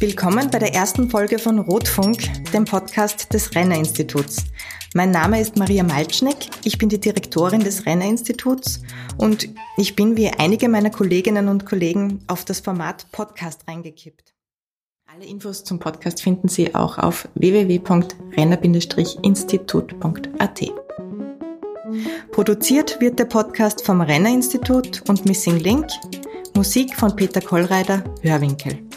Willkommen bei der ersten Folge von Rotfunk, dem Podcast des Renner Instituts. Mein Name ist Maria Malcznik, ich bin die Direktorin des Renner Instituts und ich bin wie einige meiner Kolleginnen und Kollegen auf das Format Podcast reingekippt. Alle Infos zum Podcast finden Sie auch auf www.renner-institut.at. Produziert wird der Podcast vom Renner Institut und Missing Link, Musik von Peter Kollreider, Hörwinkel.